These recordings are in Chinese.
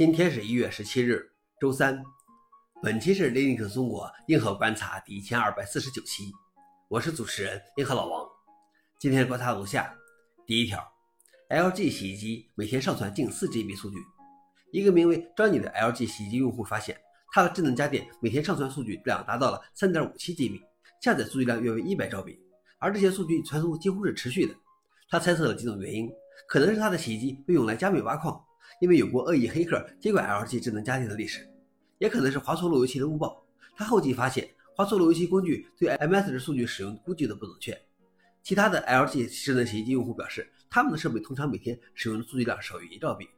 今天是一月十七日，周三。本期是 Linux 中国硬核观察第一千二百四十九期，我是主持人硬核老王。今天观察如下：第一条，LG 洗衣机每天上传近四 GB 数据。一个名为 Johnny 的 LG 洗衣机用户发现，他的智能家电每天上传数据量达到了三点五七 GB，下载数据量约为一百兆 b 而这些数据传输几乎是持续的。他猜测了几种原因，可能是他的洗衣机被用来加密挖矿。因为有过恶意黑客接管 LG 智能家电的历史，也可能是华硕路由器的误报。他后继发现华硕路由器工具对 MS 的数据使用估计的不准确。其他的 LG 智能洗衣机用户表示，他们的设备通常每天使用的数据量少于一兆 B。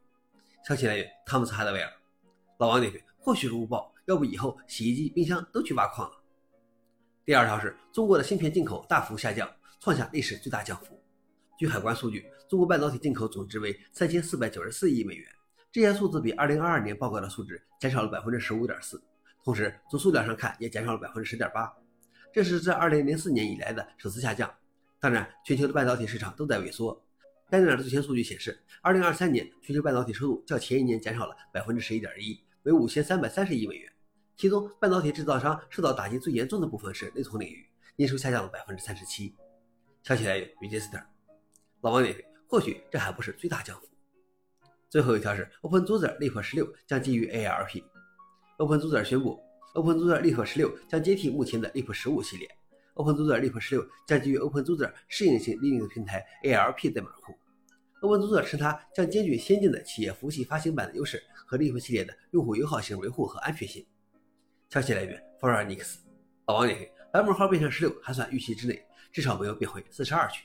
消息来源：汤姆斯哈德威尔。老王点评：或许是误报，要不以后洗衣机、冰箱都去挖矿了。第二条是中国的芯片进口大幅下降，创下历史最大降幅。据海关数据，中国半导体进口总值为三千四百九十四亿美元，这些数字比二零二二年报告的数值减少了百分之十五点四，同时从数量上看也减少了百分之十点八，这是自二零零四年以来的首次下降。当然，全球的半导体市场都在萎缩。该年的最新数据显示，二零二三年全球半导体收入较前一年减少了百分之十一点一，为五千三百三十亿美元。其中，半导体制造商受到打击最严重的部分是内存领域，营收下降了百分之三十七。消息来源：Register。老王点评：或许这还不是最大降幅。最后一条是，OpenZoozer Leap 十六将基于 ARP。OpenZoozer 宣布，OpenZoozer Leap 十六将接替目前的 Leap 十五系列。OpenZoozer Leap 十六将基于 OpenZoozer 适应性 Linux 平台 ARP 代码库。OpenZoozer 称它将兼具先进的企业服务器发行版的优势和 Leap 系列的用户友好性维护和安全性。消息来源：ForUnix。老王点评：版本号变成十六还算预期之内，至少没有变回四十二去。